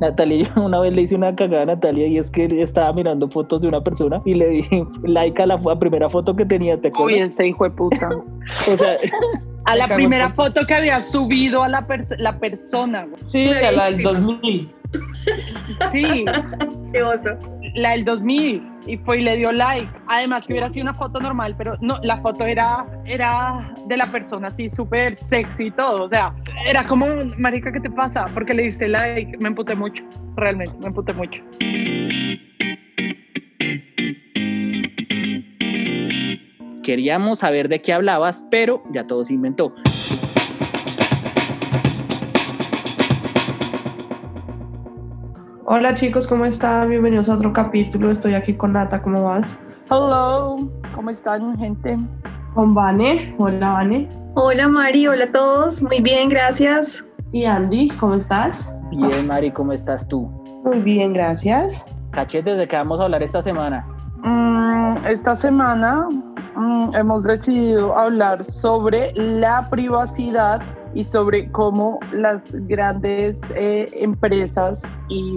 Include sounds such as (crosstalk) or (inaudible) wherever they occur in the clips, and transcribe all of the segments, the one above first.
Natalia, (laughs) una vez le hice una cagada a Natalia y es que estaba mirando fotos de una persona y le di (laughs) like a la primera foto que tenía, ¿te acuerdas? Uy, este hijo de puta. (laughs) o sea... A la primera foto que había subido a la, la persona. Sí, a la del 2000. Sí. Qué oso. La del 2000 y fue y le dio like. Además que hubiera sido una foto normal, pero no, la foto era, era de la persona así súper sexy y todo. O sea, era como, marica, ¿qué te pasa? Porque le diste like. Me emputé mucho, realmente, me emputé mucho. Queríamos saber de qué hablabas, pero ya todo se inventó. Hola chicos, ¿cómo están? Bienvenidos a otro capítulo. Estoy aquí con Nata, ¿cómo vas? Hello, ¿cómo están, gente? Con Vane. Hola, Vane. Hola, Mari. Hola a todos. Muy bien, gracias. Y Andy, ¿cómo estás? Bien, Mari, ¿cómo estás tú? Muy bien, gracias. Cachetes, ¿de qué vamos a hablar esta semana? Mm, esta semana mm, hemos decidido hablar sobre la privacidad y sobre cómo las grandes eh, empresas y,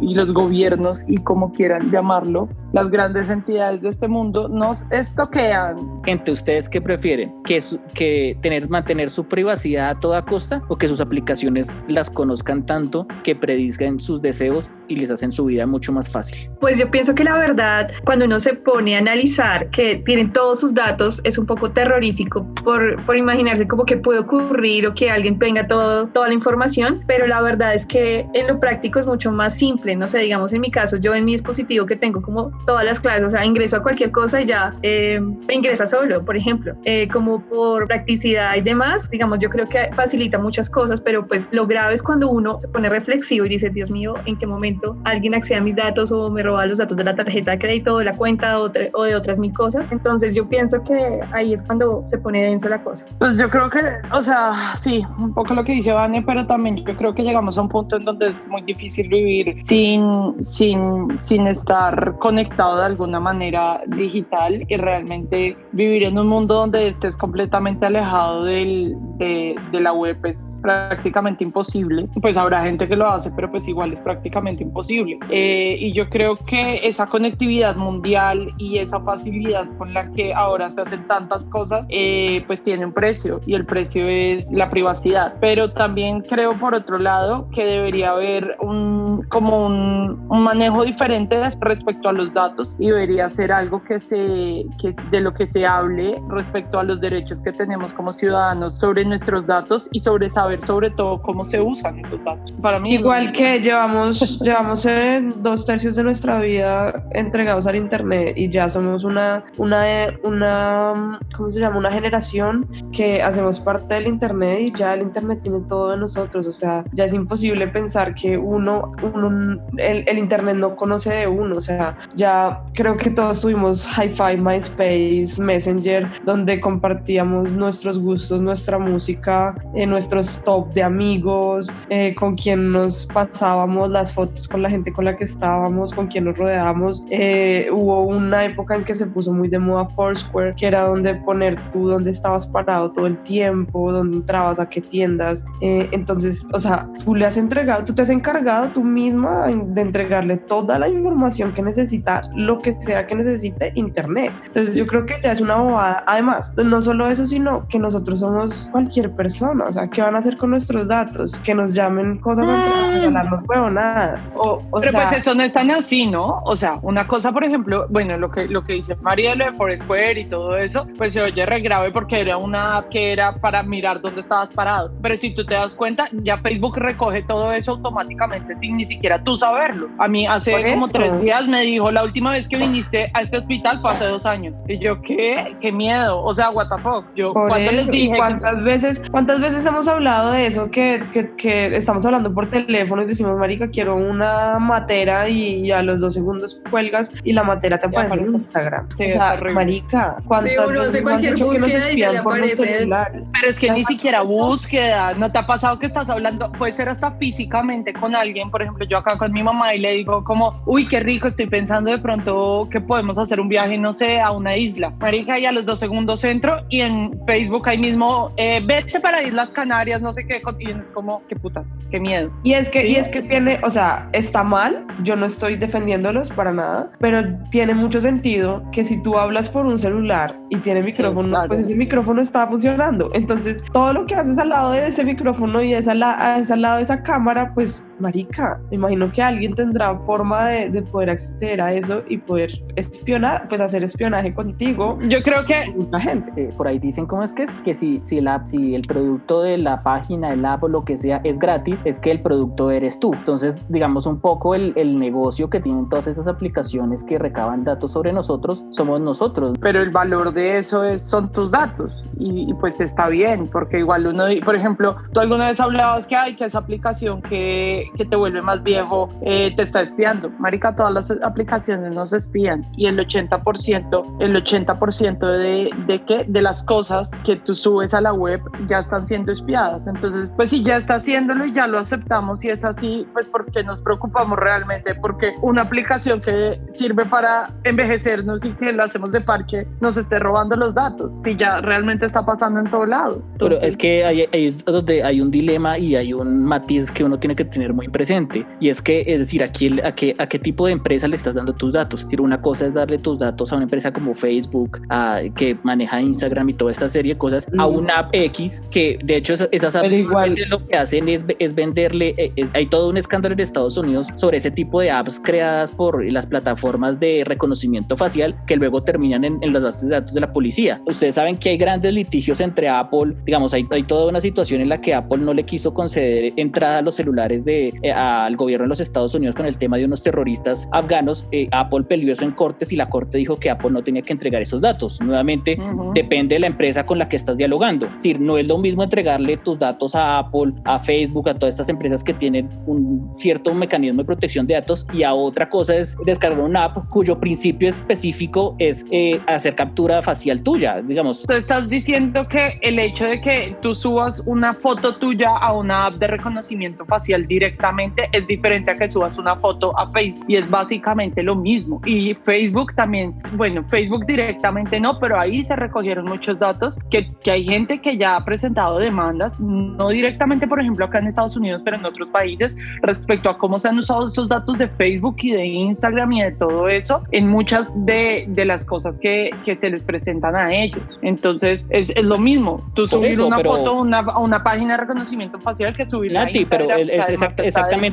y, los gobiernos y como quieran llamarlo, las grandes entidades de este mundo nos estoquean. Gente, ¿ustedes qué prefieren? ¿Que, que tener, mantener su privacidad a toda costa o que sus aplicaciones las conozcan tanto que prediscan sus deseos y les hacen su vida mucho más fácil? Pues yo pienso que la verdad, cuando uno se pone a analizar que tienen todos sus datos, es un poco terrorífico por, por imaginarse como que puede ocurrir o que alguien tenga todo, toda la información, pero la verdad es que en lo práctico es mucho más simple, no sé, digamos en mi caso, yo en mi dispositivo que tengo como todas las clases, o sea, ingreso a cualquier cosa y ya eh, ingresa solo, por ejemplo, eh, como por practicidad y demás, digamos, yo creo que facilita muchas cosas, pero pues lo grave es cuando uno se pone reflexivo y dice, Dios mío, ¿en qué momento alguien accede a mis datos o me roba los datos de la tarjeta de crédito de la cuenta o, o de otras mil cosas? Entonces yo pienso que ahí es cuando se pone denso la cosa. Pues yo creo que, o sea, sí, un poco lo que dice Vane, pero también yo creo que llegamos a un punto en donde es muy difícil vivir sin, sin, sin estar conectado de alguna manera digital y realmente vivir en un mundo donde estés completamente alejado del, de, de, la web es prácticamente imposible. Pues habrá gente que lo hace, pero pues igual es prácticamente imposible. Eh, y yo creo que esa conectividad mundial y esa facilidad con la que ahora se hacen tantas cosas, eh, pues tiene un precio y el precio es la privacidad pero también creo por otro lado que debería haber un, como un, un manejo diferente respecto a los datos y debería ser algo que se, que de lo que se hable respecto a los derechos que tenemos como ciudadanos sobre nuestros datos y sobre saber sobre todo cómo se usan esos datos. Para mí Igual que llevamos, (laughs) llevamos en dos tercios de nuestra vida entregados al Internet y ya somos una, una, una, ¿cómo se llama? Una generación que hacemos parte del Internet y ya el Internet tiene todo de nosotros, o sea, ya es imposible pensar que uno, uno el, el, Internet no conoce de uno, o sea, ya creo que todos tuvimos Hi-Fi, MySpace, Messenger, donde compartíamos nuestros gustos, nuestra música, eh, nuestros top de amigos, eh, con quien nos pasábamos las fotos con la gente con la que estábamos, con quien nos rodeábamos. Eh, hubo una época en que se puso muy de moda Foursquare, que era donde poner tú dónde estabas parado todo el tiempo, dónde entrabas, a qué tiendas. Eh, entonces, o sea, tú le has entregado, tú te has encargado tú misma de entregarle toda la información que necesita, lo que sea que necesite Internet. Entonces, yo creo que ya es una bobada. Además, no solo eso, sino que nosotros somos cualquier persona. O sea, ¿qué van a hacer con nuestros datos? Que nos llamen cosas mm. antes huevonadas. O, o Pero pues eso no es tan así, ¿no? O sea, una cosa, por ejemplo, bueno, lo que, lo que dice María de Foursquare y todo eso, pues se oye re grave porque era una app que era para mirar dónde estabas parado pero si tú te das cuenta, ya Facebook recoge todo eso automáticamente sin ni siquiera tú saberlo. A mí hace como tres días me dijo, la última vez que viniste a este hospital fue hace dos años. Y yo, ¿qué? ¿Qué miedo? O sea, what the fuck. Yo, cuando les dije? ¿Cuántas, veces, ¿Cuántas veces hemos hablado de eso? Que, que, que, estamos hablando por teléfono y decimos, marica, quiero una matera y a los dos segundos cuelgas y la matera te aparece en Instagram. o sea, marica, ¿cuántas sí, uno hace cualquier búsqueda y ya le aparece. Pero es que ni siquiera busca ¿no te ha pasado que estás hablando? Puede ser hasta físicamente con alguien, por ejemplo, yo acá con mi mamá y le digo como, uy, qué rico, estoy pensando de pronto que podemos hacer un viaje, no sé, a una isla. Marica, y a los dos segundos centro y en Facebook ahí mismo, eh, vete para Islas Canarias, no sé qué, y es como, qué putas, qué miedo. Y es que, y es que tiene, o sea, está mal, yo no estoy defendiéndolos para nada, pero tiene mucho sentido que si tú hablas por un celular y tiene micrófono, pues ese micrófono está funcionando. Entonces, todo lo que haces al lado de ese micrófono y es al, lado de esa cámara, pues, marica, me imagino que alguien tendrá forma de, de poder acceder a eso y poder espionar, pues hacer espionaje contigo. Yo creo que mucha gente. Eh, por ahí dicen cómo es que es que si, si, el app, si el producto de la página, el app o lo que sea es gratis, es que el producto eres tú. Entonces, digamos un poco el, el negocio que tienen todas estas aplicaciones que recaban datos sobre nosotros, somos nosotros. Pero el valor de eso es, son tus datos y, pues está bien, porque igual uno, por ejemplo, tú alguna vez hablabas que hay que esa aplicación que, que te vuelve más viejo eh, te está espiando. Marica, todas las aplicaciones nos espían y el 80%, el 80% de, de qué? De las cosas que tú subes a la web ya están siendo espiadas. Entonces, pues si ya está haciéndolo y ya lo aceptamos y es así, pues porque nos preocupamos realmente, porque una aplicación que sirve para envejecernos y que lo hacemos de parche nos esté robando los datos, si ya realmente está pasando en todo lado. Pero es que hay, hay, donde hay un dilema y hay un matiz que uno tiene que tener muy presente y es que, es decir, aquí, a, qué, a qué tipo de empresa le estás dando tus datos. Es decir, una cosa es darle tus datos a una empresa como Facebook, a, que maneja Instagram y toda esta serie de cosas, a una app X que de hecho esas apps igual. lo que hacen es, es venderle, eh, hay todo un escándalo en Estados Unidos sobre ese tipo de apps creadas por las plataformas de reconocimiento facial que luego terminan en, en las bases de datos de la policía. Ustedes saben que hay grandes litigios entre Apple, digamos, hay, hay toda una situación en la que Apple no le quiso conceder entrada a los celulares de, eh, al gobierno de los Estados Unidos con el tema de unos terroristas afganos. Eh, Apple peleó eso en cortes y la corte dijo que Apple no tenía que entregar esos datos. Nuevamente, depende de la empresa con la que estás dialogando. Es decir, no es lo mismo entregarle tus datos a Apple, a Facebook, a todas estas empresas que tienen un cierto mecanismo de protección de datos y a otra cosa es descargar una app cuyo principio específico es eh, hacer captura facial tuya, digamos. Tú estás diciendo que el hecho de que tú subas una foto tuya a una app de reconocimiento facial directamente es diferente a que subas una foto a Facebook y es básicamente lo mismo. Y Facebook también, bueno, Facebook directamente no, pero ahí se recogieron muchos datos que, que hay gente que ya ha presentado demandas, no directamente, por ejemplo, acá en Estados Unidos, pero en otros países, respecto a cómo se han usado esos datos de Facebook y de Instagram y de todo eso en muchas de, de las cosas que, que, se les presentan a ellos. Entonces, es, es lo mismo. Tú subir una foto a una, una, página de reconocimiento facial que subir Instagram, pero es, exactamente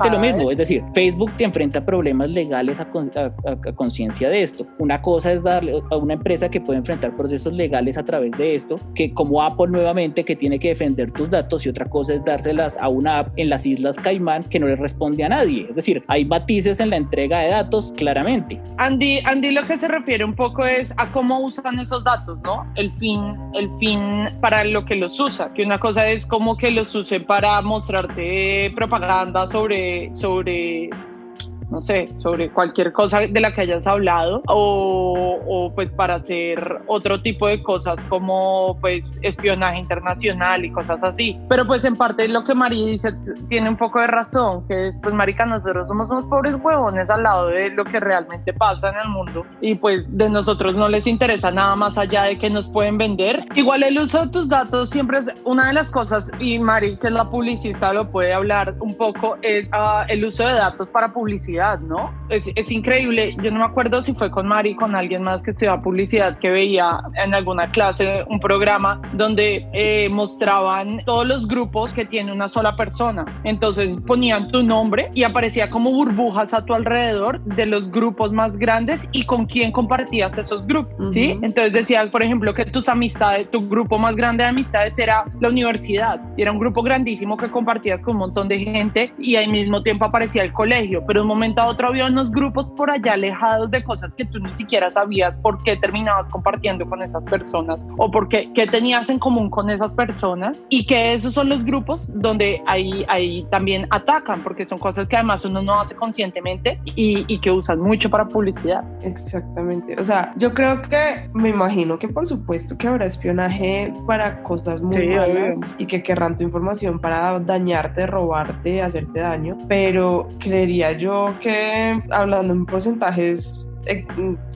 lo mismo. Es decir, Facebook te enfrenta problemas legales a, a, a conciencia de esto. Una cosa es darle a una empresa que puede enfrentar procesos legales a través de esto, que como Apple nuevamente que tiene que defender tus datos y otra cosa es dárselas a una app en las Islas Caimán que no le responde a nadie. Es decir, hay matices en la entrega de datos claramente. Andy, Andy lo que se refiere un poco es a cómo usan esos datos, ¿no? El fin, el fin para lo que los usa, que una cosa es como que los use para mostrarte propaganda sobre, sobre no sé, sobre cualquier cosa de la que hayas hablado o, o, pues para hacer otro tipo de cosas como pues espionaje internacional y cosas así. Pero pues en parte lo que María dice tiene un poco de razón, que es pues marica, nosotros somos unos pobres huevones al lado de lo que realmente pasa en el mundo y pues de nosotros no les interesa nada más allá de que nos pueden vender. Igual el uso de tus datos siempre es una de las cosas y Mari, que es la publicista, lo puede hablar un poco, es uh, el uso de datos para publicidad ¿no? Es, es, increíble. Yo no me acuerdo si fue con Mari, con alguien más que estudiaba publicidad, que veía en alguna clase un programa donde eh, mostraban todos los grupos que tiene una sola persona. Entonces ponían tu nombre y aparecía como burbujas a tu alrededor de los grupos más grandes y con quién compartías esos grupos, uh -huh. ¿sí? Entonces decía, por ejemplo, que tus amistades, tu grupo más grande de amistades era la universidad. Y era un grupo grandísimo que compartías con un montón de gente y al mismo tiempo aparecía el colegio. Pero un momento a otro había unos grupos por allá alejados de cosas que tú ni siquiera sabías por qué terminabas compartiendo con esas personas o por qué, qué tenías en común con esas personas. Y que esos son los grupos donde ahí, ahí también atacan porque son cosas que además uno no hace conscientemente y, y que usan mucho para publicidad. Exactamente, o sea, yo creo que me imagino que por supuesto que habrá espionaje para cosas muy sí, malas y que querrán tu información para dañarte, robarte, hacerte daño, pero creería yo que hablando en porcentajes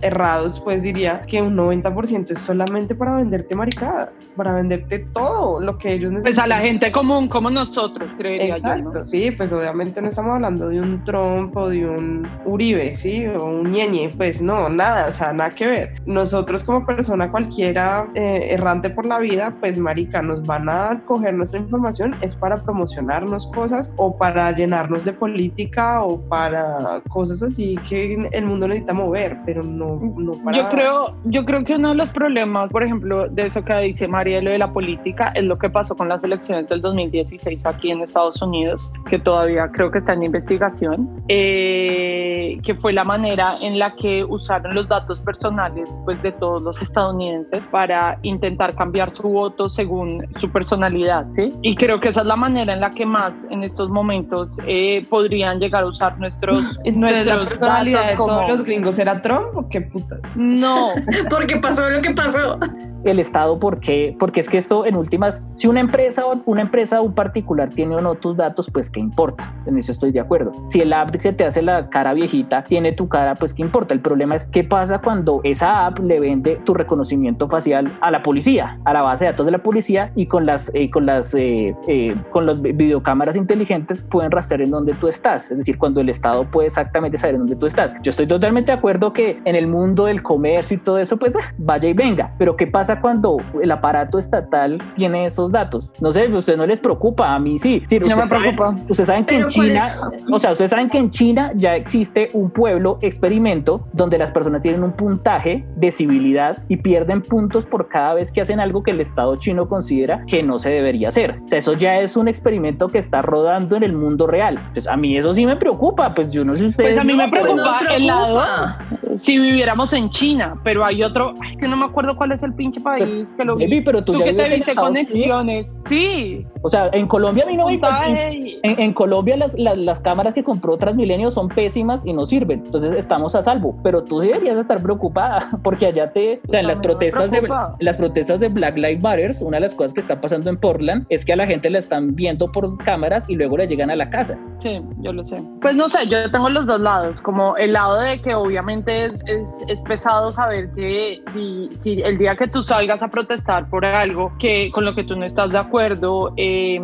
errados, pues diría que un 90% es solamente para venderte maricadas, para venderte todo lo que ellos necesitan. Pues a la gente común, como nosotros, creería Exacto, yo. ¿no? sí, pues obviamente no estamos hablando de un Trump o de un Uribe, ¿sí? O un Ñeñe, pues no, nada, o sea, nada que ver. Nosotros como persona cualquiera eh, errante por la vida, pues marica, nos van a coger nuestra información, es para promocionarnos cosas o para llenarnos de política o para cosas así que el mundo necesita mover, pero no, no para... Yo creo, yo creo que uno de los problemas, por ejemplo, de eso que dice María, lo de la política, es lo que pasó con las elecciones del 2016 aquí en Estados Unidos, que todavía creo que está en investigación, eh, que fue la manera en la que usaron los datos personales pues, de todos los estadounidenses para intentar cambiar su voto según su personalidad, ¿sí? Y creo que esa es la manera en la que más en estos momentos eh, podrían llegar a usar nuestros, (laughs) Entonces, la nuestros personalidad datos de como... todos los gringos era Trump o qué putas. No, (laughs) Porque pasó lo que pasó. El Estado, ¿por qué? Porque es que esto en últimas, si una empresa o una empresa un particular tiene o no tus datos, pues qué importa. En eso estoy de acuerdo. Si el app que te hace la cara viejita tiene tu cara, pues qué importa. El problema es qué pasa cuando esa app le vende tu reconocimiento facial a la policía, a la base de datos de la policía y con las eh, con las eh, eh, con las videocámaras inteligentes pueden rastrear en dónde tú estás. Es decir, cuando el Estado puede exactamente saber en dónde tú estás. Yo estoy totalmente de acuerdo que en el mundo del comercio y todo eso, pues vaya y venga. Pero qué pasa cuando el aparato estatal tiene esos datos? No sé, a ustedes no les preocupa, a mí sí. sí no me ustedes saben- preocupa. Ustedes saben que en Pero ¿cuál China, o sea, ustedes saben que en China ya existe un pueblo experimento donde las personas tienen un puntaje de civilidad y pierden puntos por cada vez que hacen algo que el Estado chino considera que no se debería hacer. O sea, eso ya es un experimento que está rodando en el mundo real. Entonces, a mí eso sí me preocupa, pues yo no sé ustedes. Pues a mí me preocupa nos el lado preocupa. Si viviéramos en China, pero hay otro, ay, que no me acuerdo cuál es el pinche país que lo vi. Baby, pero tú, Tú ya que te en viste Estados Unidos. conexiones. Sí. O sea, en Colombia a mí no me Puntaje. en, en Colombia las, las, las cámaras que compró Transmilenio son pésimas y no sirven. Entonces estamos a salvo. Pero tú deberías estar preocupada (laughs) porque allá te... O sea, en las protestas, de, en las protestas de Black Lives Matter, una de las cosas que está pasando en Portland es que a la gente la están viendo por cámaras y luego le llegan a la casa. Sí, yo lo sé. Pues no sé, yo tengo los dos lados, como el lado de que obviamente es, es, es pesado saber que si, si el día que tú salgas a protestar por algo que con lo que tú no estás de acuerdo, eh,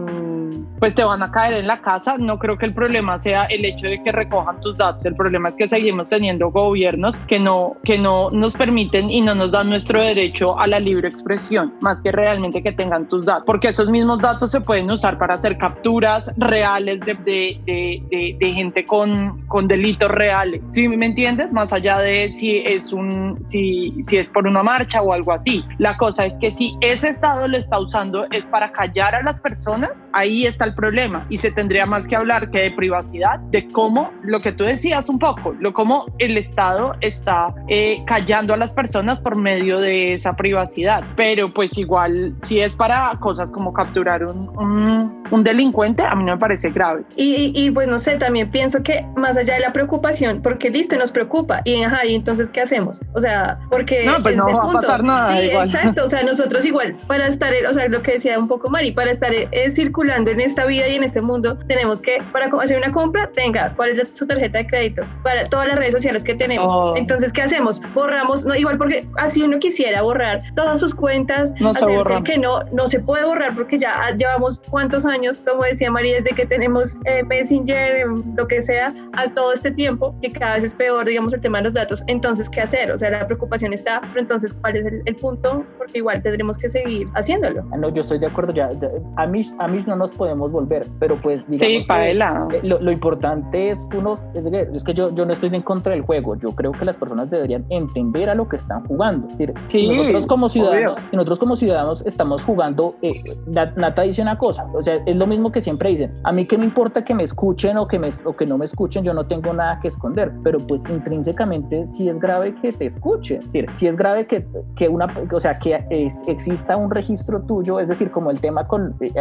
pues te van a caer en la casa. No creo que el problema sea el hecho de que recojan tus datos. El problema es que seguimos teniendo gobiernos que no, que no nos permiten y no nos dan nuestro derecho a la libre expresión, más que realmente que tengan tus datos. Porque esos mismos datos se pueden usar para hacer capturas reales de, de, de, de, gente con, con delitos reales. ¿Sí me entiendes? Más allá de si es, un, si, si es por una marcha o algo así. La cosa es que si ese Estado lo está usando es para callar a las personas, ahí está el problema. Y se tendría más que hablar que de privacidad, de cómo, lo que tú decías un poco, lo cómo el Estado está eh, callando a las personas por medio de esa privacidad. Pero pues igual, si es para cosas como capturar un, un, un delincuente, a mí no me parece grave. Y, y, y, pues no sé, también pienso que más allá de la preocupación, porque listo, nos preocupa, y ajá, y entonces ¿qué hacemos? O sea, porque... No, pues no va a punto. pasar nada, Sí, igual. exacto, o sea, nosotros igual, para estar, o sea, lo que decía un poco Mari, para estar eh, circulando en esta vida y en este mundo, tenemos que, para hacer una compra, tenga, ¿cuál es su tarjeta de crédito? Para todas las redes sociales que tenemos. Oh. Entonces, ¿qué hacemos? Borramos, no, igual porque así uno quisiera borrar todas sus cuentas, No se hacerse que no, no se puede borrar porque ya llevamos cuántos años, como decía María, desde que tenemos eh, Messenger, lo que sea, a todo este tiempo, que cada vez es peor, digamos, el tema de los datos. Entonces, ¿qué hacer? O sea, la preocupación está, pero entonces, ¿cuál es el, el punto? Porque igual tendremos que seguir haciéndolo. Ah, No, yo estoy de acuerdo, ya, ya, a mí a mí no nos podemos volver, pero pues digamos Sí, Paela. Eh, Lo, lo importante es unos, es que, es que yo, yo no estoy en contra del juego, yo creo que las personas deberían entender a lo que están jugando. Es decir, si Sí, nosotros como ciudadanos, si nosotros como ciudadanos estamos jugando, eh, Nat- Nata dice una cosa, o sea, es lo mismo que siempre dicen, a mí que me importa que me escuchen o que, me, o que no me escuchen, yo no tengo nada que esconder, pero pues intrínsecamente sí es grave que te escuchen, es decir, sí es grave que, que una, o sea, que es- exista un registro tuyo, es decir, como el tema con, eh,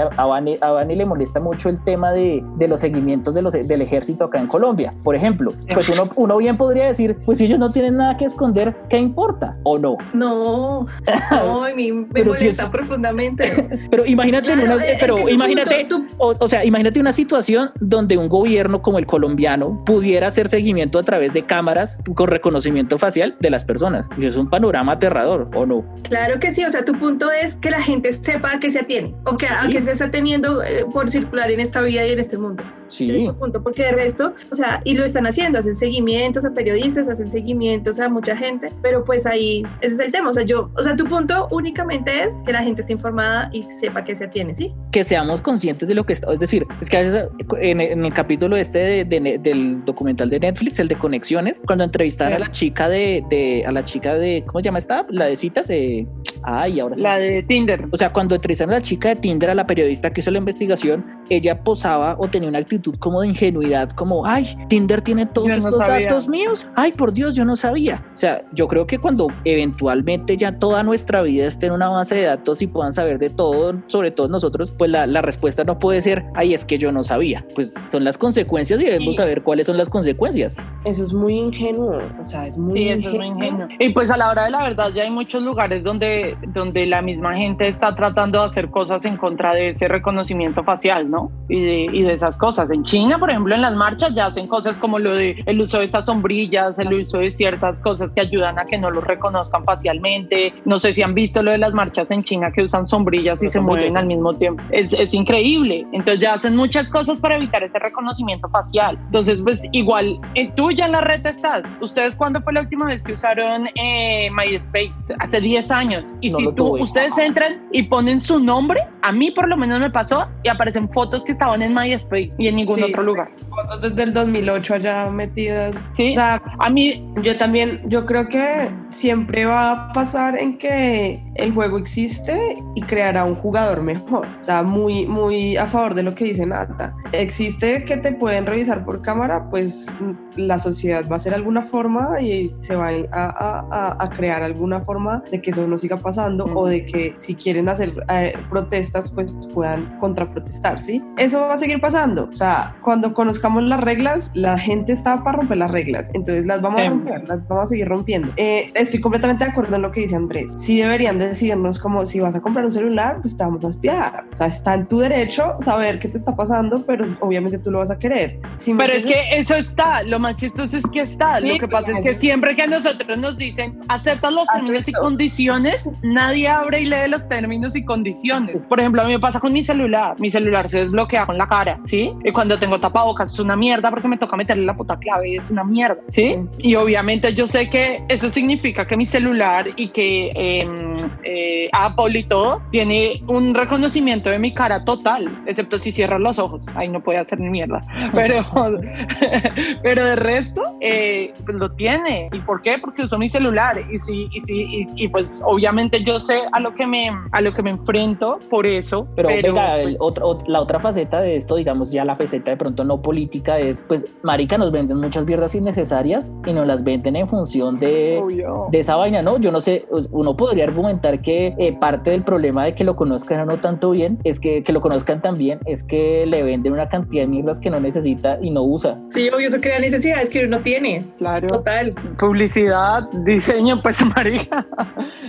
A Dani le molesta mucho el tema de, de los seguimientos de los, del ejército acá en Colombia. Por ejemplo, pues uno, uno bien podría decir, pues si ellos no tienen nada que esconder, ¿qué importa? ¿O no? No, (laughs) no, a mí me Pero si molesta es- profundamente. (laughs) Pero imagínate, en Claro, una- pero imagínate, tu- o, o sea, imagínate una situación donde un gobierno como el colombiano pudiera hacer seguimiento a través de cámaras con reconocimiento facial de las personas. Y es un panorama aterrador, ¿o no? Claro que sí, o sea, tu punto es que la gente sepa a qué se atiene o que a Sí. qué se está teniendo eh, por circular en esta vida y en este mundo. Sí. tu punto, porque de resto, o sea, y lo están haciendo, hacen seguimientos a periodistas, hacen seguimientos a mucha gente, pero pues ahí, ese es el tema, o sea, yo, o sea, tu punto únicamente es que la gente esté informada y sepa a qué se atiene, ¿sí? que seamos conscientes de lo que está. Es decir, es que a veces en, en el capítulo este de- de del documental de Netflix, el de conexiones, cuando entrevistaron a la chica de, de- a la chica de, ¿cómo se llama esta? La de citas, eh, ay, ahora sí. La de Tinder. O sea, cuando entrevistaron a la chica de Tinder, a la periodista que hizo la investigación, ella posaba o tenía una actitud como de ingenuidad, como, ay, Tinder tiene todos Yo estos datos míos. Ay, por Dios, yo no sabía. O sea, yo creo que cuando eventualmente ya toda nuestra vida esté en una base de datos y puedan saber de todo, sobre todo nosotros, pues la, la respuesta no puede ser, ay, es que yo no sabía. Pues son las consecuencias y debemos Sí. saber cuáles son las consecuencias. Eso es muy ingenuo, o sea, es muy Sí, eso es muy ingenuo. Y pues a la hora de la verdad ya hay muchos lugares donde, donde la misma gente está tratando de hacer cosas en contra de ese reconocimiento facial, ¿no? Y de, y de esas cosas. En China, por ejemplo, en las marchas ya hacen cosas como lo de el uso de estas sombrillas, el uso de ciertas cosas que ayudan a que no los reconozcan facialmente. No sé si han visto lo de las marchas en China que usan sombrillas y se mueven al mismo tiempo. Es, es increíble. Entonces ya hacen muchas cosas para evitar ese reconocimiento facial. Entonces, pues igual, eh, tú ya en la red estás. ¿Ustedes cuándo fue la última vez que usaron eh, MySpace? Hace 10 años. Y No si tú, ustedes entran y ponen su nombre, a mí por lo menos me pasó y aparecen fotos que estaban en MySpace y en ningún Sí. otro lugar. Fotos desde el 2008 allá metidas. Sí. O sea, A mí, yo también, yo creo que siempre va a pasar en que el juego existe y creará un jugador mejor. O sea, muy, muy a favor de lo que dice Nata. Existe que te pueden revisar por cámara, pues mm, la sociedad va a hacer alguna forma y se va a, a- a- a crear alguna forma de que eso no siga pasando Ujú. o de que si quieren hacer eh, protestas, pues puedan contraprotestar, ¿sí? Eso va a seguir pasando. O sea, cuando conozcamos las reglas, la gente está para romper las reglas. Entonces las vamos a Em. romper, las vamos a seguir rompiendo. Eh, estoy completamente de acuerdo en lo que dice Andrés. Sí deberían decirnos como si vas a comprar un celular, pues te vamos a espiar. O sea, está en tu derecho saber qué te está pasando, pero obviamente tú lo vas a querer. ¿Sí me pero es que eso está, lo más chistoso es que está. Sí, lo que pasa es que siempre que a nosotros nos dicen aceptas los términos y condiciones, nadie abre y lee los términos y condiciones. Por ejemplo, a mí me pasa con mi celular. Mi celular se desbloquea con la cara, ¿sí? Y cuando tengo tapabocas es una mierda porque me toca meterle la puta clave y es una mierda, ¿sí? Y obviamente yo sé que eso significa que mi celular y que em, eh, Apple y todo tiene un reconocimiento de mi cara total, excepto si cierro los ojos. Ahí no puede hacer ni mierda. (laughs) Pero, (laughs) pero de resto, eh, pues lo tiene. ¿Y por qué? Porque uso mi celular. Y sí, y sí, y, y pues obviamente yo sé a lo que me, a lo que me enfrento por eso. Pero, venga, el pues, otro- ot- la otra faceta de esto, digamos, ya la faceta de pronto no política es, pues, marica, nos venden muchas mierdas innecesarias y nos las venden en función de, obvio. de esa vaina, ¿no? Yo no sé, uno podría argumentar que eh, parte del problema de que lo conozcan o no tanto bien es que, que lo conozcan tan bien, es que le venden una cantidad de mierdas que no necesita y no usa. Sí, obvio, eso crea necesidades que uno tiene. Claro. Total. publicidad, diseño, pues (laughs) marica,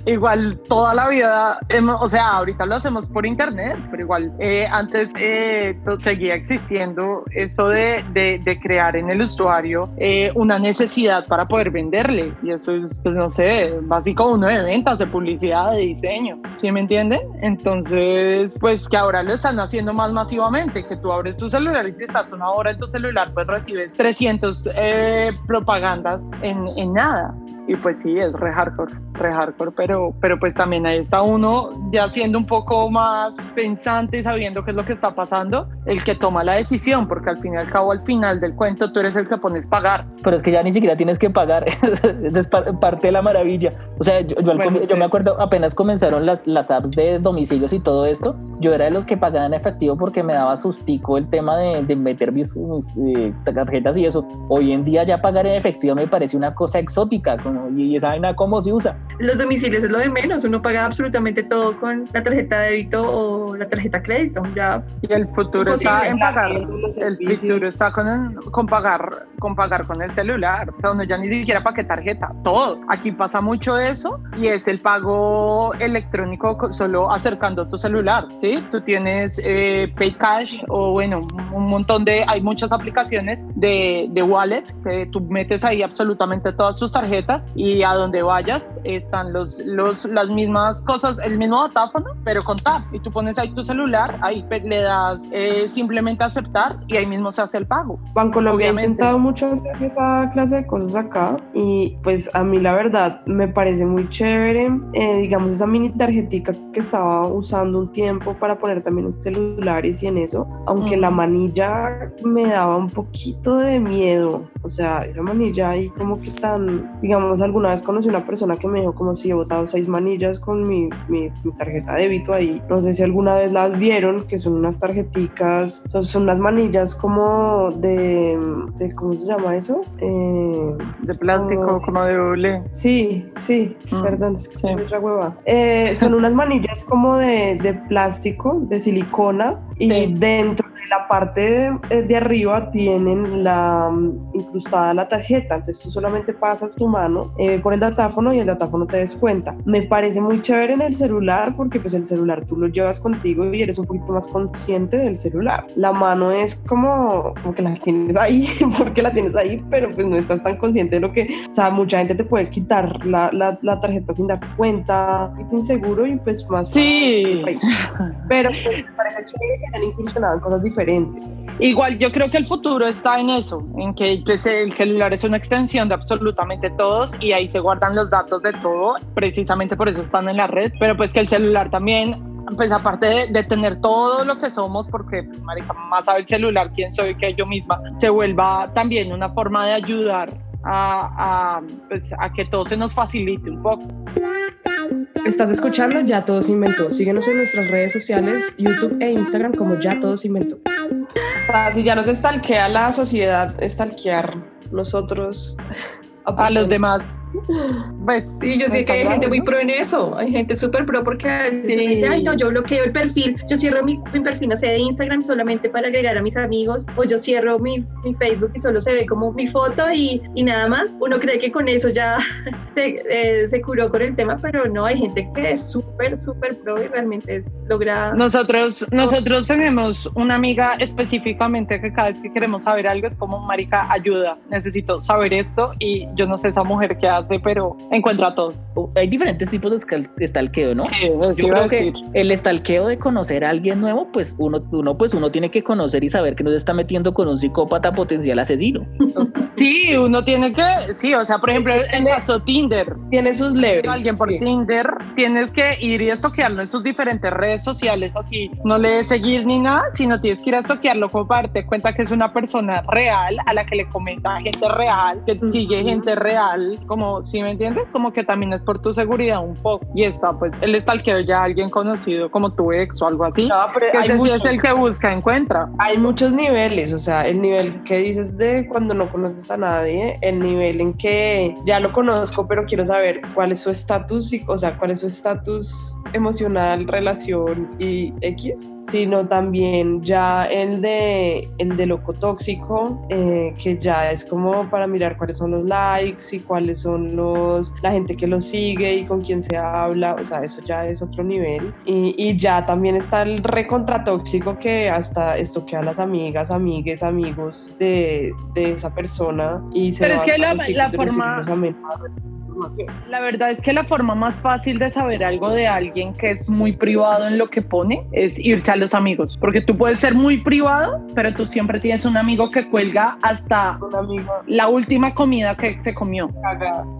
igual toda la vida, hemos- o sea, ahorita lo hacemos por internet, pero igual eh, antes eh, seguía existiendo eso de, de- de crear en el usuario eh, una necesidad para poder venderle y eso es, pues no sé, básico uno de ventas, de publicidad, de diseño, ¿sí me entienden? Entonces, pues que ahora lo están haciendo más masivamente, que tú abres tu celular y si estás una hora en tu celular, pues recibes 300 eh, propagandas en, en nada. Y pues sí, es re hardcore, re hardcore, pero, pero pues también ahí está uno ya siendo un poco más pensante y sabiendo qué es lo que está pasando, el que toma la decisión, porque al fin y al cabo, al final del cuento, tú eres el que pones pagar. Pero es que ya ni siquiera tienes que pagar, (laughs) esa es par- parte de la maravilla. O sea, yo, yo Bueno, yo sí. me acuerdo apenas comenzaron las, las apps de domicilios y todo esto, yo era de los que pagaban efectivo porque me daba sustico el tema de, de meter mis, mis eh, tarjetas y eso. Hoy en día ya pagar en efectivo me parece una cosa exótica y esa vaina cómo se usa. Los domicilios es lo de menos, uno paga absolutamente todo con la tarjeta de débito o la tarjeta crédito. Ya y el futuro está en pagar, el futuro está con, con, pagar, con pagar con el celular. O sea, uno ya ni siquiera para qué tarjetas, todo. Aquí pasa mucho eso y es el pago electrónico solo acercando tu celular, ¿sí? Tú tienes eh, PayCash o bueno, un montón de, hay muchas aplicaciones de, de wallet que tú metes ahí absolutamente todas tus tarjetas y a donde vayas están los, los, las mismas cosas, el mismo datáfono, pero con tap. Y tú pones ahí tu celular, ahí le das eh, simplemente aceptar y ahí mismo se hace el pago. Bancolombia ha intentado mucho hacer esa clase de cosas acá y pues a mí la verdad me parece muy chévere, eh, digamos esa mini tarjetica que estaba usando un tiempo para poner también celulares y en eso, aunque la manilla me daba un poquito de miedo, o sea, esa manilla ahí como que tan, digamos, alguna vez conocí una persona que me dijo como si he botado seis manillas con mi, mi, tarjeta de débito ahí, no sé si alguna vez las vieron, que son unas tarjeticas, son, son unas manillas como de, de, ¿cómo se llama eso? Eh, de plástico, como, de doble. Sí, sí, mm, perdón, es que estoy muy hueva. Eh, son unas manillas como de, de plástico, de silicona, y dentro la parte de, arriba tienen la mm, incrustada la tarjeta, entonces tú solamente pasas tu mano eh, por el datáfono y el datáfono te descuenta. Me parece muy chévere en el celular porque pues el celular tú lo llevas contigo y eres un poquito más consciente del celular. La mano es como, como que la tienes ahí, (laughs) porque la tienes ahí, pero pues no estás tan consciente de lo que, o sea, mucha gente te puede quitar la, la, la tarjeta sin dar cuenta, es inseguro y pues más... Sí. Pero pues, me parece chévere que hayan incursionado en cosas diferentes Igual yo creo que el futuro está en eso, en que pues, el celular es una extensión de absolutamente todos y ahí se guardan los datos de todo, precisamente por eso están en la red, pero pues que el celular también pues aparte de, tener todo lo que somos, porque pues, marica, más sabe el celular quién soy que yo misma, se vuelva también una forma de ayudar a, a, pues, a que todo se nos facilite un poco. Estás escuchando Ya Todos Inventó. Síguenos en nuestras redes sociales, YouTube e Instagram como Ya Todos Inventó. Si ya nos estalquea la sociedad, estalquear nosotros a los demás. Pues, sí, yo sé que hay gente muy pro en eso, hay gente súper pro porque a veces dice, ay no, yo bloqueo el perfil, yo cierro mi, perfil, no sé, de Instagram solamente para agregar a mis amigos, o yo cierro mi, mi Facebook y solo se ve como mi foto y, y, nada más. Uno cree que con eso ya (laughs) se, eh, se curó con el tema, pero no, hay gente que es súper, súper pro y realmente logra... Nosotros, nosotros tenemos una amiga específicamente que cada vez que queremos saber algo es como, marica, ayuda, necesito saber esto y yo no sé esa mujer que hace, pero encuentra todo. Hay diferentes tipos de estalqueo, ¿no? Sí, Yo creo que el estalqueo de conocer a alguien nuevo, pues uno, uno, pues uno tiene que conocer y saber que no se está metiendo con un psicópata potencial asesino. Sí, uno tiene que, sí, o sea, por ejemplo, en caso Tinder. Tiene sus levels. Alguien por Tinder, tienes que ir y estoquearlo en sus diferentes redes sociales, así, no le seguir ni nada, sino tienes que ir a estoquearlo como para darte cuenta que es una persona real, a la que le comenta gente real, que sigue gente real, como, ¿sí me entiendes? Como que también es por tu seguridad un poco. Y está, pues, el stalkeo ya alguien conocido como tu ex o algo así. No, pero que ese es el que busca, encuentra. Hay muchos niveles, o sea, el nivel que dices de cuando no conoces a nadie, el nivel en que ya lo conozco, pero quiero saber cuál es su estatus, o sea, cuál es su estatus emocional, relación y X, sino también ya el de, el de loco tóxico, eh, que ya es como para mirar cuáles son los likes y cuáles son los, la gente que lo sigue y con quién se habla, o sea, eso ya es otro nivel. Y, y ya también está el recontratóxico que hasta esto que a las amigas, amigues, amigos de, de esa persona y se Pero es que la, la forma la verdad es que la forma más fácil de saber algo de alguien que es muy privado en lo que pone es irse a los amigos, porque tú puedes ser muy privado, pero tú siempre tienes un amigo que cuelga hasta la última comida que se comió.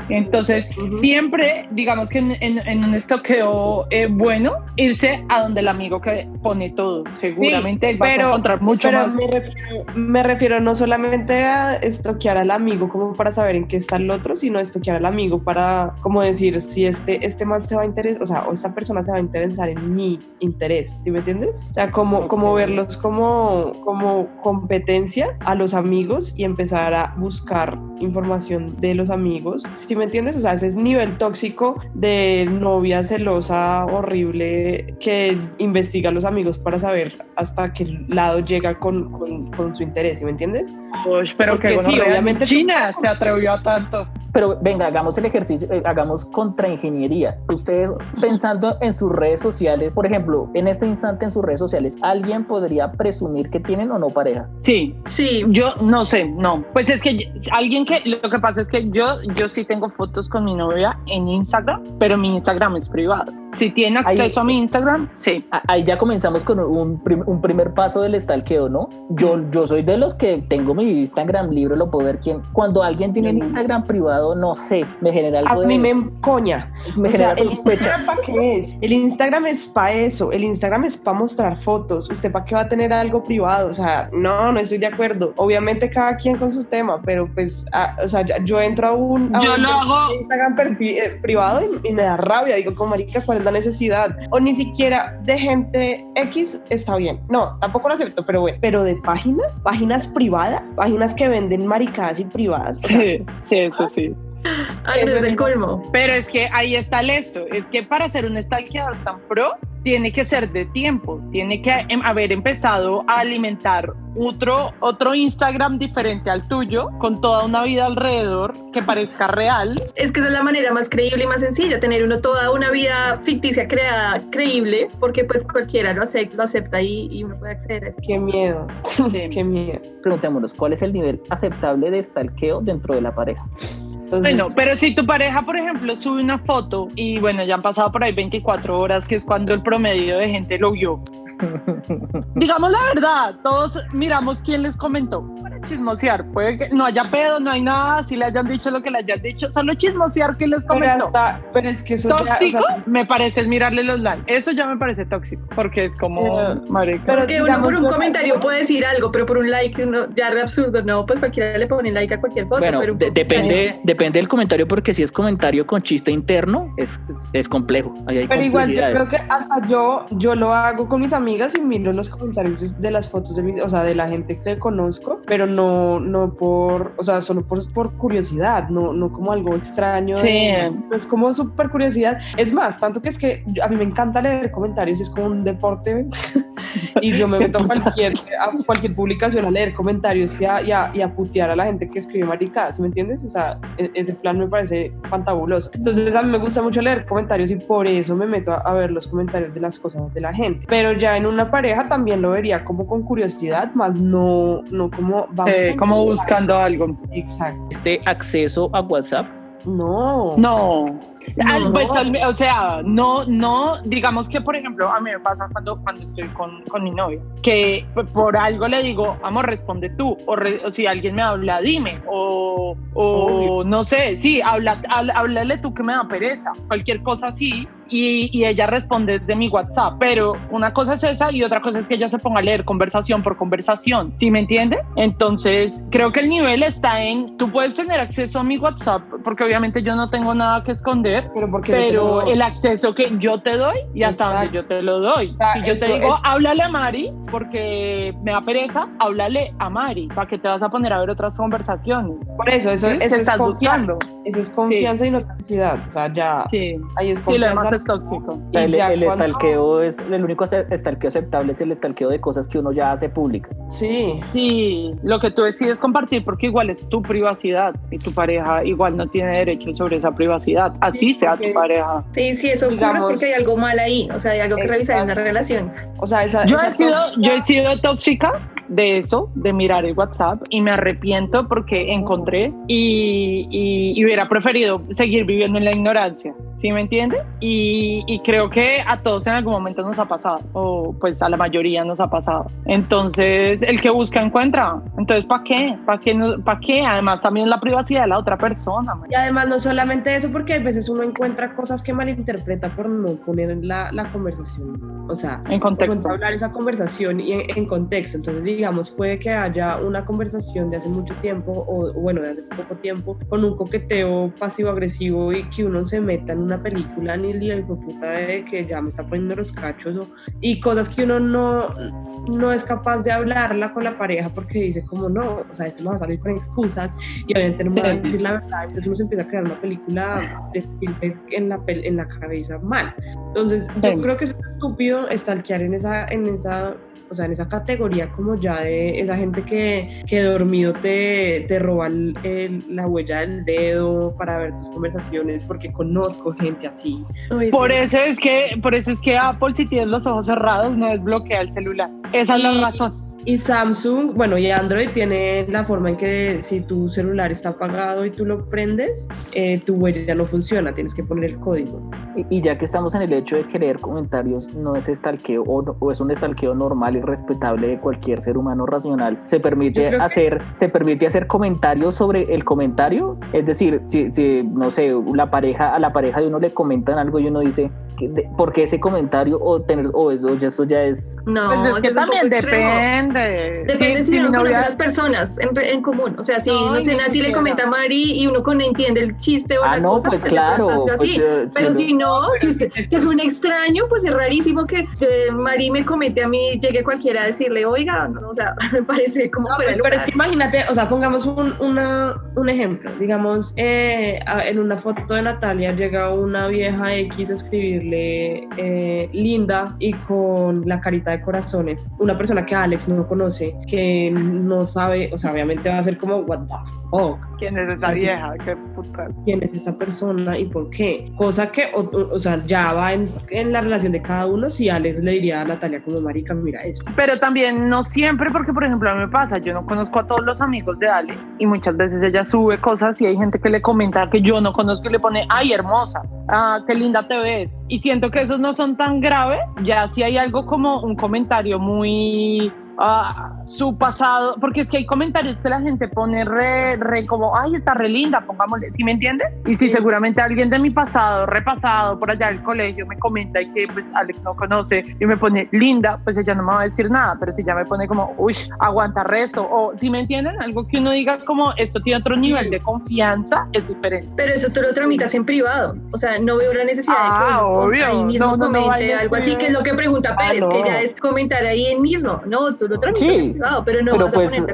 Entonces, siempre, digamos que en, un estoqueo eh, bueno, irse a donde el amigo que pone todo. Seguramente va a encontrar mucho más. Me refiero, me refiero no solamente a estoquear al amigo como para saber en qué está el otro, sino estoquear al amigo para como decir si este, este man se va a interesar, o sea, o esta persona se va a interesar en mi interés, ¿sí me entiendes? O sea, como, como verlos como, como competencia a los amigos y empezar a buscar información de los amigos, ¿sí me entiendes? O sea, ese es nivel tóxico de novia celosa horrible que investiga a los amigos para saber hasta qué lado llega con, con, con su interés, ¿sí me entiendes? Uy, pero Porque que sí, obviamente tú- China se atrevió a tanto. Pero venga, hagamos el ejercicio, eh, hagamos contraingeniería. Ustedes pensando en sus redes sociales, por ejemplo, en este instante en sus redes sociales, ¿alguien podría presumir que tienen o no pareja? Sí, Sí, yo no sé, no. Pues es que alguien que lo que pasa es que yo yo sí tengo fotos con mi novia en Instagram, pero mi Instagram es privado. Si tiene acceso a mi Instagram, sí. Ahí ya comenzamos con un, prim- un primer paso del estalqueo, ¿no? Yo, yo soy de los que tengo mi Instagram libre, lo puedo ver quién. Cuando alguien tiene un Instagram privado, no sé, me genera A algo de- mí me encoña. me o sea, el Instagram sospechas. para qué es? El Instagram es para eso, el Instagram es para mostrar fotos. ¿Usted para qué va a tener algo privado? O sea, no, no estoy de acuerdo. Obviamente cada quien con su tema, pero pues, ah, o sea, yo entro a un, a Yo un lo hago- Instagram perfil- eh, privado y, y me da rabia. Digo, como marica, ¿cuál es la necesidad? O ni siquiera de gente X está bien. No, tampoco lo acepto, pero bueno. Pero de páginas, páginas privadas, páginas que venden maricadas y privadas. o sea, Sí, sí, eso sí. Ay, (laughs) no es el colmo. Pero es que ahí está el esto, es que para ser un stalkeador tan pro, tiene que ser de tiempo, tiene que em- haber empezado a alimentar otro, otro Instagram diferente al tuyo, con toda una vida alrededor que parezca real. Es que esa es la manera más creíble y más sencilla, tener uno toda una vida ficticia creada, creíble, porque pues cualquiera lo, acep- lo acepta y, y uno puede acceder a esto. Qué miedo, Sí. (laughs) qué miedo. Preguntémonos, ¿cuál es el nivel aceptable de estalqueo dentro de la pareja? Bueno, pero si tu pareja, por ejemplo, sube una foto y bueno, ya han pasado por ahí 24 horas, que es cuando el promedio de gente lo vio. (laughs) Digamos la verdad, todos miramos quién les comentó. Para chismosear, puede que no haya pedo, no hay nada, si le hayan dicho lo que le hayan dicho, solo chismosear quién les pero, comentó. hasta, pero es que eso ya, o Tóxico, sea, me parece es mirarle los likes. Eso ya me parece tóxico, porque es como, Eh, marica. pero Porque uno por un comentario puede decir algo, pero por un like no, ya es absurdo, no, pues cualquiera le pone like a cualquier foto. Bueno, pero de- pues, depende, depende del comentario, porque si es comentario con chiste interno, es, es, es complejo. Ahí hay Pero igual yo creo que hasta yo, yo lo hago con mis amigas y miro los comentarios de las fotos de mis, o sea, de la gente que conozco, pero no, no por, o sea, solo por, por curiosidad, no, no como algo extraño. de- Sí. sea, es como súper curiosidad. Es más, tanto que es que yo- a mí me encanta leer comentarios, es como un deporte (laughs) y yo me meto a cualquier, a cualquier publicación a leer comentarios y a, y a- y a putear a la gente que escribe maricadas, ¿me entiendes? O sea, e- ese plan me parece fantabuloso. Entonces a mí me gusta mucho leer comentarios y por eso me meto a, a ver los comentarios de las cosas de la gente. Pero ya en una pareja también lo vería como con curiosidad, más no, no como vamos Eh, a como mirar. buscando algo. Exacto. Este acceso a WhatsApp, No. No. Al- No. pues, al- o sea, no, no, digamos que por ejemplo, a mí me pasa cuando, cuando estoy con, con mi novia, que por algo le digo, amor, responde tú, o, re- o si alguien me habla, dime, o, o no sé, sí, habla, habla- háblale tú que me da pereza, cualquier cosa así, y, y ella responde de mi WhatsApp, pero una cosa es esa y otra cosa es que ella se ponga a leer conversación por conversación, ¿sí me entiende? Entonces, creo que el nivel está en, tú puedes tener acceso a mi WhatsApp, porque obviamente yo no tengo nada que esconder, Pero porque pero el acceso que yo te doy y hasta Exacto. donde yo te lo doy. sea, Si yo te digo, es- háblale a Mari porque me da pereza, háblale a Mari, para que te vas a poner a ver otras conversaciones. por eso, eso, ¿Sí? eso es confianza. Eso es confianza y no toxicidad. O sea, ya Sí, ahí es confianza. Es tóxico. o sea, el, ya el cuando- estalqueo es el único estalqueo aceptable es el estalqueo de cosas que uno ya hace públicas. Sí. Sí, lo que tú decides compartir porque igual es tu privacidad y tu pareja igual no tiene derecho sobre esa privacidad, así Sí, sea porque- tu pareja. Sí, sí, eso ocurre es Digamos- porque hay algo mal ahí, o sea, hay algo que revisar en la Exacto. relación. O sea, esa, Yo esa he, sido, yo he sido tóxica de eso, de mirar el WhatsApp y me arrepiento porque encontré y, y- y hubiera preferido seguir viviendo en la ignorancia, ¿sí me entiende? Y, y creo que a todos en algún momento nos ha pasado, o pues a la mayoría nos ha pasado. Entonces, el que busca encuentra. Entonces, ¿para qué? ¿Para qué? no- ¿Para qué? Además, también la privacidad de la otra persona. man. Y además no solamente eso, porque a veces uno encuentra cosas que malinterpreta por no poner la, la conversación. O sea, En contexto. hablar esa conversación y en, en contexto. Entonces, digamos, puede que haya una conversación de hace mucho tiempo o, bueno, de hace poco tiempo con un coqueteo pasivo-agresivo y que uno se meta en una película ni el puta de que ya me está poniendo los cachos y cosas que uno no, no es capaz de hablarla con la pareja porque dice como no, o sea, esto me va a salir con excusas y obviamente no me va a decir la verdad, entonces uno se empieza a crear una película de en la, en la cabeza mal. Entonces, yo creo que es estúpido estalquear en esa, en esa o sea, en esa categoría como ya de esa gente que, que dormido te, te roba la huella del dedo para ver tus conversaciones, porque conozco gente así. por eso es que, por eso es que Apple si tienes los ojos cerrados no desbloquea el celular. Esa es la razón. Y Samsung, bueno, y Android tiene la forma en que si tu celular está apagado y tú lo prendes, eh, tu huella no funciona, tienes que poner el código. Y, ya que estamos en el hecho de que leer comentarios no es estalqueo o, o, es un estalqueo normal y respetable de cualquier ser humano racional, se permite hacer, se permite hacer comentarios sobre el comentario. Es decir, si, si, no sé, la pareja, a la pareja de uno le comentan algo y uno dice, ¿por qué ese comentario o tener o eso, ya esto ya es. No, pues es que también depende. Depende si, uno conoce a las personas en, en, común. O sea, si no, sé, Nati le comenta a Mari y uno con entiende el chiste o ah, no, pues, pues claro. Así. Pues, Pero si no, si, usted, si, es un extraño, pues es rarísimo que eh, Mari me comente a mí, llegue cualquiera a decirle, oiga, no, o sea, (laughs) me parece como fuera Pero es que imagínate, o sea, pongamos un, una, un ejemplo. Digamos, eh, en una foto de Natalia llega una vieja X a escribirle eh, linda y con la carita de corazones. Una persona que Alex no conoce, que no sabe, o sea, obviamente va a ser como, what the fuck. ¿Quién es esa vieja? ¿Qué? ¿Quién es esta persona y por qué? Cosa que, o, sea, ya va en, en, la relación de cada uno si Alex le diría a Natalia como, marica, mira esto. Pero también no siempre, porque por ejemplo a mí me pasa, yo no conozco a todos los amigos de Alex y muchas veces ella sube cosas y hay gente que le comenta que yo no conozco y le pone, ay, hermosa, ah, qué linda te ves. Y siento que esos no son tan graves, ya si hay algo como un comentario muy su pasado, porque es que hay comentarios que la gente pone re, re como, ay, está re linda, pongámosle, ¿sí me entiendes? Y si seguramente alguien de mi pasado, repasado por allá del colegio, me comenta y que pues Alex no conoce y me pone linda, pues ella no me va a decir nada, pero si ya me pone como, uy, aguanta resto, o si me entienden, algo que uno diga como, esto tiene otro nivel de confianza, es diferente. Pero eso tú lo tramitas en privado, o sea, no veo la necesidad de que ah, ahí mismo comente algo así, que es lo que pregunta Pérez, que ya es comentar ahí en mismo, no, tú sí, pero no pero pues, eh,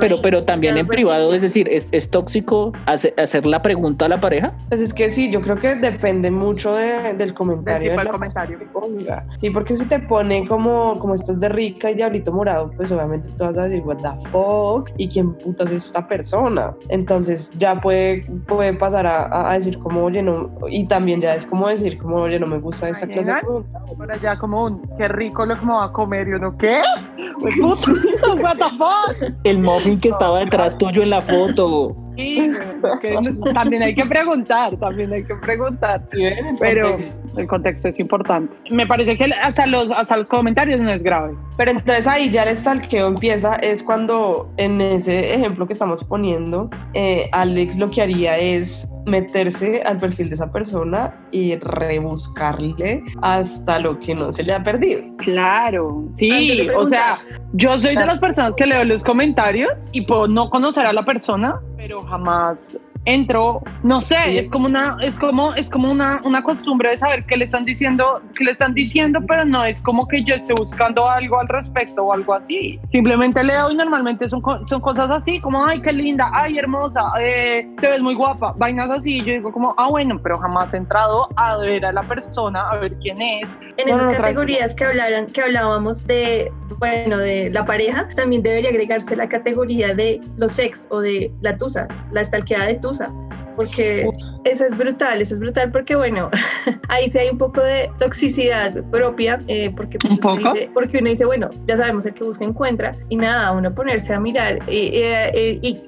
pero, pero también en privado, es decir, ¿es, es tóxico hacer, la pregunta a la pareja? Pues es que sí, yo creo que depende mucho del comentario. Del comentario. Sí, porque si te pone como, como estás de rica y diablito morado, pues obviamente tú vas a decir, what the fuck, y quién putas es esta persona. Entonces ya puede, puede pasar a, a decir como, oye, no, y también ya es como decir como, oye, no me gusta esta clase de pregunta. Como un, qué rico lo que me va a comer, y uno, ¿qué? Pues, (laughs) El muffin que estaba detrás tuyo en la foto. Sí, también hay que preguntar, también hay que preguntar. pero el contexto es importante. Me parece que hasta los, hasta los comentarios no es grave. Pero entonces ahí ya el stalkeo empieza, es cuando en ese ejemplo que estamos poniendo, eh, Alex lo que haría es meterse al perfil de esa persona y rebuscarle hasta lo que no se le ha perdido. Claro, sí, o sea, yo soy de las personas que leo los comentarios y puedo no conocer a la persona, pero jamás entro, no sé, es como una, es como, es como una, una costumbre de saber qué le están diciendo, qué le están diciendo, pero no es como que yo esté buscando algo al respecto o algo así. Simplemente leo y normalmente son, son cosas así, como, ay, qué linda, ay, hermosa, eh, te ves muy guapa, vainas así. Yo digo como, ah, bueno, pero jamás he entrado a ver a la persona, a ver quién es. En esas categorías que, hablaran, que hablábamos de, bueno, de la pareja, también debería agregarse la categoría de los ex o de la tusa, la estalqueada de tusa causa porque eso es brutal, eso es brutal porque bueno, (laughs) ahí sí hay un poco de toxicidad propia, eh, porque, pues, uno dice, porque uno dice, bueno, ya sabemos el que busca encuentra, y nada, uno ponerse a mirar y,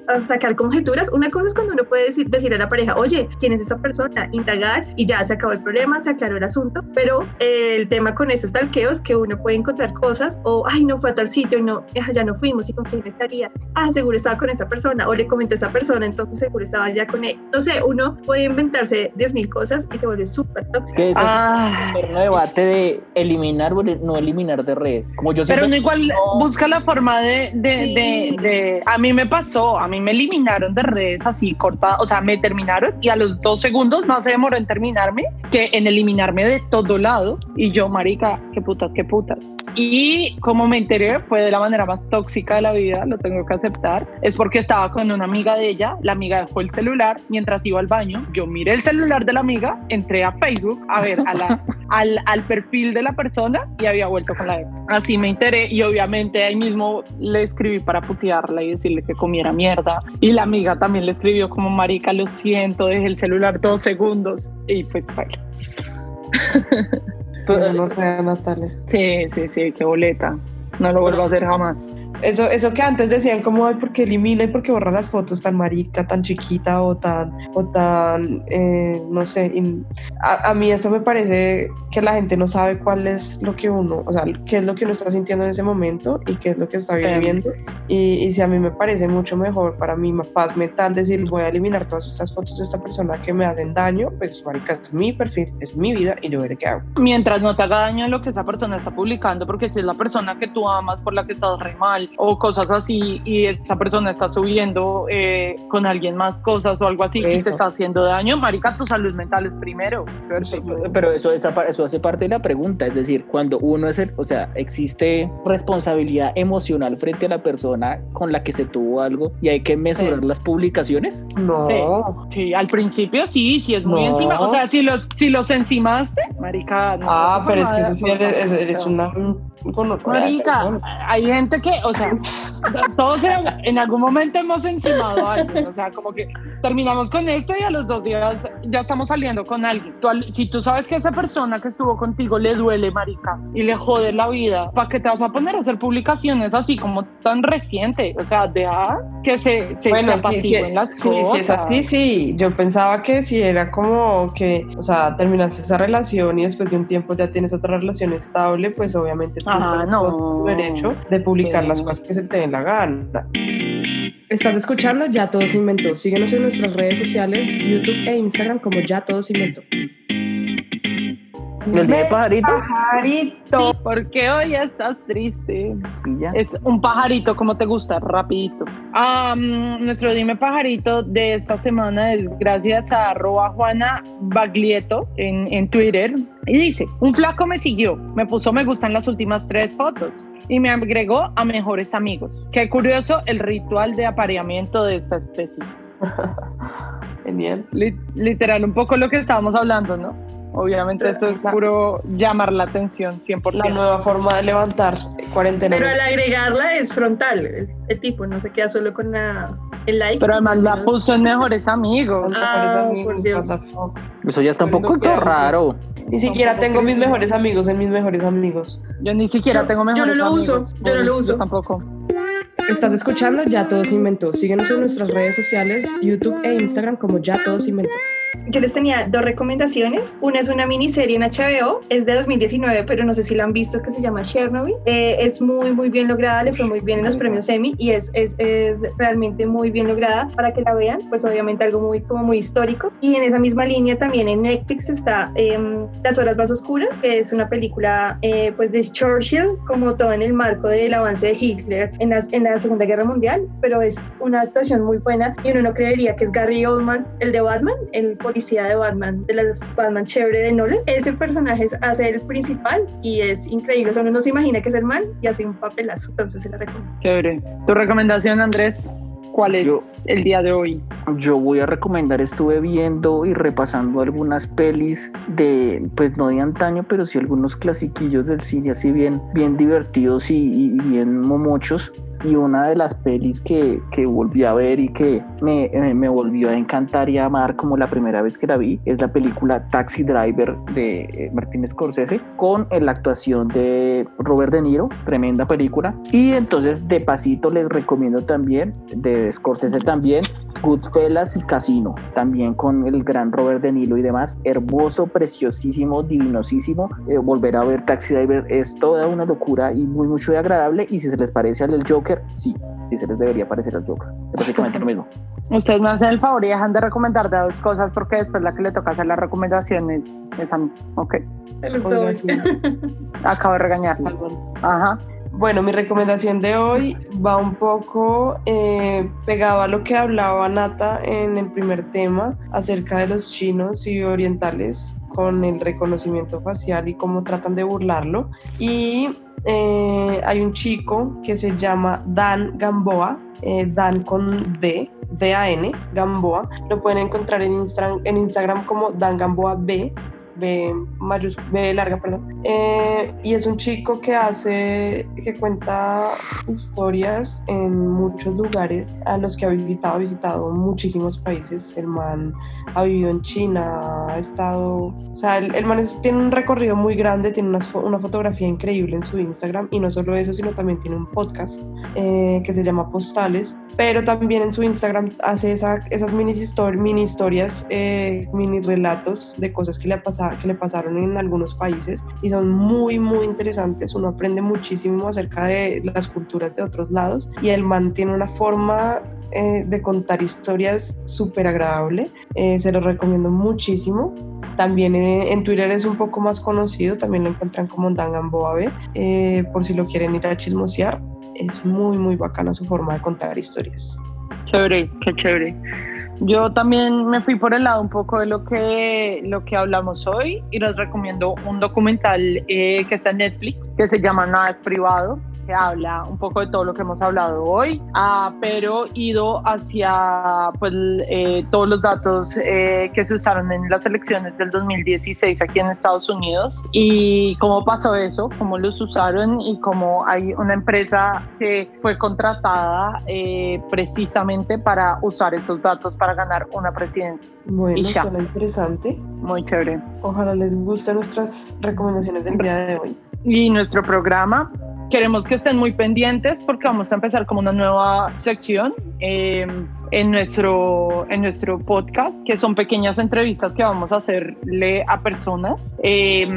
a sacar conjeturas, una cosa es cuando uno puede decir, decir a la pareja, oye, ¿quién es esa persona? Indagar y ya se acabó el problema, se aclaró el asunto, pero el tema con estos talqueos que uno puede encontrar cosas, o, ay, no fue a tal sitio y no, ya no fuimos, ¿y con quién estaría? Ah, seguro estaba con esa persona, o le comenté a esa persona, entonces seguro estaba ya con él no sé, uno puede inventarse 10.000 cosas y se vuelve súper tóxico. Que Ah. es el debate de eliminar o no eliminar de redes. Como yo Pero no igual no. busca la forma de, de, Sí. de, de- A mí me pasó, a mí me eliminaron de redes así cortadas, o sea, me terminaron y a los dos segundos más se demoró en terminarme que en eliminarme de todo lado. Y yo, marica, qué putas, qué putas. Y como me enteré, fue de la manera más tóxica de la vida, lo tengo que aceptar. Es porque estaba con una amiga de ella, la amiga dejó el celular mientras iba al baño. Yo miré el celular de la amiga, entré a Facebook a ver a la, (laughs) al, al perfil de la persona y había vuelto con la ex. Así me enteré y obviamente ahí mismo le escribí para putearla y decirle que comiera mierda. Y la amiga también le escribió como, marica, lo siento, dejé el celular dos segundos. Y pues, vaya. (laughs) Pero, no sé, Natalia. Sí, sí, sí, qué boleta. No lo vuelvo a hacer jamás. Eso, eso que antes decían como, ay, porque elimina y porque borra las fotos tan marica, tan chiquita o tan, o tan, eh, no sé. a, a mí eso me parece que la gente no sabe cuál es lo que uno, o sea, qué es lo que uno está sintiendo en ese momento y qué es lo que está viviendo. Y, y si a mí me parece mucho mejor para mi paz mental decir, voy a eliminar todas estas fotos de esta persona que me hacen daño, pues marica, es mi perfil, es mi vida y yo veré qué hago. Mientras no te haga daño lo que esa persona está publicando, porque si es la persona que tú amas, por la que estás re mal, o cosas así, y esa persona está subiendo eh, con alguien más cosas o algo así, y te está haciendo daño, marica, tu salud mental es primero. pero eso, pa- eso hace parte de la pregunta, es decir, cuando uno es el, o sea, existe responsabilidad emocional frente a la persona con la que se tuvo algo y hay que mesurar Sí. las publicaciones. No. Sí. Sí, al principio sí, sí es muy No. encima. O sea, si los, si los encimaste, marica. no Ah, pero es que eso sí eres, eres sea. una... Marica, hay gente que, o sea, (laughs) todos en, algún momento hemos encimado a alguien, o sea, como que terminamos con este y a los dos días ya estamos saliendo con alguien. Tú si tú sabes que a esa persona que estuvo contigo le duele, marica, y le jode la vida, ¿para qué te vas a poner a hacer publicaciones así como tan reciente? O sea, deja que se, se, Bueno, se sí, las sí, cosas. sí, es así, sí. Yo pensaba que si era como que, o sea, terminaste esa relación y después de un tiempo ya tienes otra relación estable, pues obviamente tú Ah, no. tu derecho de publicar Sí. las cosas que se te den la gana. Estás escuchando Ya Todo se inventó. Síguenos en nuestras redes sociales, YouTube e Instagram como Ya Todo se inventó. El día de pajarito. Pajarito. Porque hoy estás triste. Ya. Es un pajarito, como te gusta, rapidito. Am, nuestro dime pajarito de esta semana es gracias a arroba Juana Baglietto en, en Twitter. Y dice, un flaco me siguió, me puso me gustan las últimas tres fotos y me agregó a mejores amigos. Qué curioso el ritual de apareamiento de esta especie. (laughs) Genial. Li- literal, un poco lo que estábamos hablando, ¿no? Obviamente esto es puro llamar la atención, 100%. La nueva forma de levantar cuarentena. Pero al agregarla es frontal, el, el tipo no se queda solo con la, el like. Pero además la puso en mejores amigos. Ah, Mejores por Dios. what the fuck. Eso ya está un que- raro. Ni siquiera tengo mis mejores amigos en mis mejores amigos. Yo ni siquiera Yo- tengo yo mejores no lo uso, amigos. yo no lo Yo uso. tampoco. Estás escuchando Ya Todo se inventó. Síguenos en nuestras redes sociales, YouTube e Instagram como Ya Todo se inventó. Yo les tenía dos recomendaciones. Una es una miniserie en HBO, es de 2019, pero no sé si la han visto, que se llama Chernobyl. Eh, es muy, muy bien lograda, le fue muy bien en los premios Emmy y es, es, es realmente muy bien lograda para que la vean. Pues obviamente algo muy, como muy histórico. Y en esa misma línea también en Netflix está em, Las Horas Más Oscuras, que es una película eh, pues de Churchill, como todo en el marco del avance de Hitler en, las, en la Segunda Guerra Mundial, pero es una actuación muy buena y uno no creería que es Gary Oldman, el de Batman, el policía de Batman, de las Batman chévere de Nolan. Ese personaje es- hace el principal y es increíble. O sea, uno no se imagina que es el man y hace un papelazo. Entonces se la recomiendo. Chévere. ¿Tu recomendación, Andrés? ¿Cuál es Yo- el día de hoy? Yo voy a recomendar, estuve viendo y repasando algunas pelis de, pues no de antaño, pero sí algunos clasiquillos del cine, así bien, bien divertidos y, y bien momochos. Y una de las pelis que, que volví a ver y que me, eh, me volvió a encantar y a amar como la primera vez que la vi es la película Taxi Driver de eh, Martin Scorsese con eh, la actuación de Robert De Niro, tremenda película. Y entonces de pasito les recomiendo también, de Scorsese también, Goodfellas y Casino, también con el gran Robert De Niro y demás. Hermoso, preciosísimo, divinosísimo. Eh, volver a ver Taxi Driver es toda una locura y muy mucho de agradable. Y si se les parece al del Joker, sí, sí se les debería parecer al Joker. Es básicamente lo (laughs) mismo. Ustedes me hacen el favor y dejan de recomendar de dos cosas porque después la que le toca hacer las recomendaciones es a mí. Ok. Acabo de regañarla. Ajá. Bueno, mi recomendación de hoy va un poco eh, pegado a lo que hablaba Nata en el primer tema acerca de los chinos y orientales con el reconocimiento facial y cómo tratan de burlarlo. Y eh, hay un chico que se llama Dan Gamboa, eh, Dan con D, D-A-N, Gamboa. Lo pueden encontrar en, en Instagram como Dan Gamboa B. B, mayús- B larga, perdón. Eh, y es un chico que hace, que cuenta historias en muchos lugares a los que ha visitado, ha visitado muchísimos países. El man ha vivido en China, ha estado, o sea, el, el man es- tiene un recorrido muy grande, tiene unas fo- una fotografía increíble en su Instagram y no solo eso, sino también tiene un podcast eh, que se llama Postales, pero también en su Instagram hace esa- esas mini, histori- mini historias, eh, mini relatos de cosas que le, ha pasado, que le pasaron en algunos países y son muy, muy interesantes. Uno aprende muchísimo acerca de las culturas de otros lados y el man tiene una forma eh, de contar historias súper agradable. Eh, se lo recomiendo muchísimo. También eh, en Twitter es un poco más conocido, también lo encuentran como Dangamboabe, por si lo quieren ir a chismosear. Es muy, muy bacana su forma de contar historias. Chévere, qué chévere. Yo también me fui por el lado un poco de lo que, lo que hablamos hoy y les recomiendo un documental eh, que está en Netflix que se llama Nada es privado que habla un poco de todo lo que hemos hablado hoy, ah, pero ido hacia pues, eh, todos los datos eh, que se usaron en las elecciones del 2016 aquí en Estados Unidos y cómo pasó eso, cómo los usaron y cómo hay una empresa que fue contratada eh, precisamente para usar esos datos para ganar una presidencia. Bueno, suena interesante. Muy chévere. Ojalá les gusten nuestras recomendaciones del día de hoy. y nuestro programa. Queremos que estén muy pendientes porque vamos a empezar como una nueva sección eh, en, nuestro, en nuestro podcast, que son pequeñas entrevistas que vamos a hacerle a personas. Eh,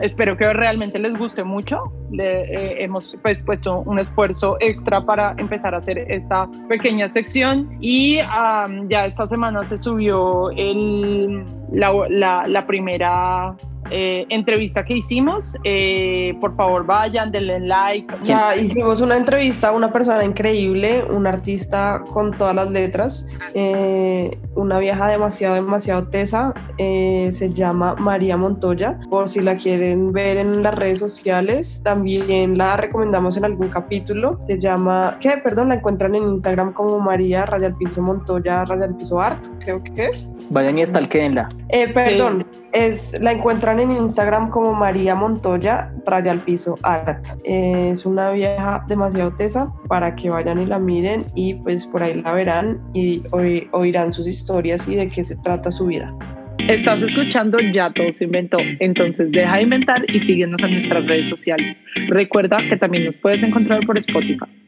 espero que realmente les guste mucho. Le, eh, hemos pues, puesto un esfuerzo extra para empezar a hacer esta pequeña sección y am, ya esta semana se subió el, la, la- la primera eh, entrevista que hicimos. Eh, por favor, vayan, denle like. Sea, hicimos una entrevista a una persona increíble, un artista con todas las letras, eh, una vieja demasiado, demasiado tesa, eh, se llama María Montoya, por si la quieren ver en las redes sociales, también la recomendamos en algún capítulo, se llama, ¿qué? Perdón, la encuentran en Instagram como María Radial Piso Montoya Radial Piso Art, creo que es. Vayan y stalkeenla. Eh, perdón, es, la encuentran en Instagram como María Montoya, raya al piso art. Eh, es una vieja demasiado tesa para que vayan y la miren y pues por ahí la verán y oirán sus historias y de qué se trata su vida. Estás escuchando Ya Todo se inventó. Entonces deja de inventar y síguenos en nuestras redes sociales. Recuerda que también nos puedes encontrar por Spotify.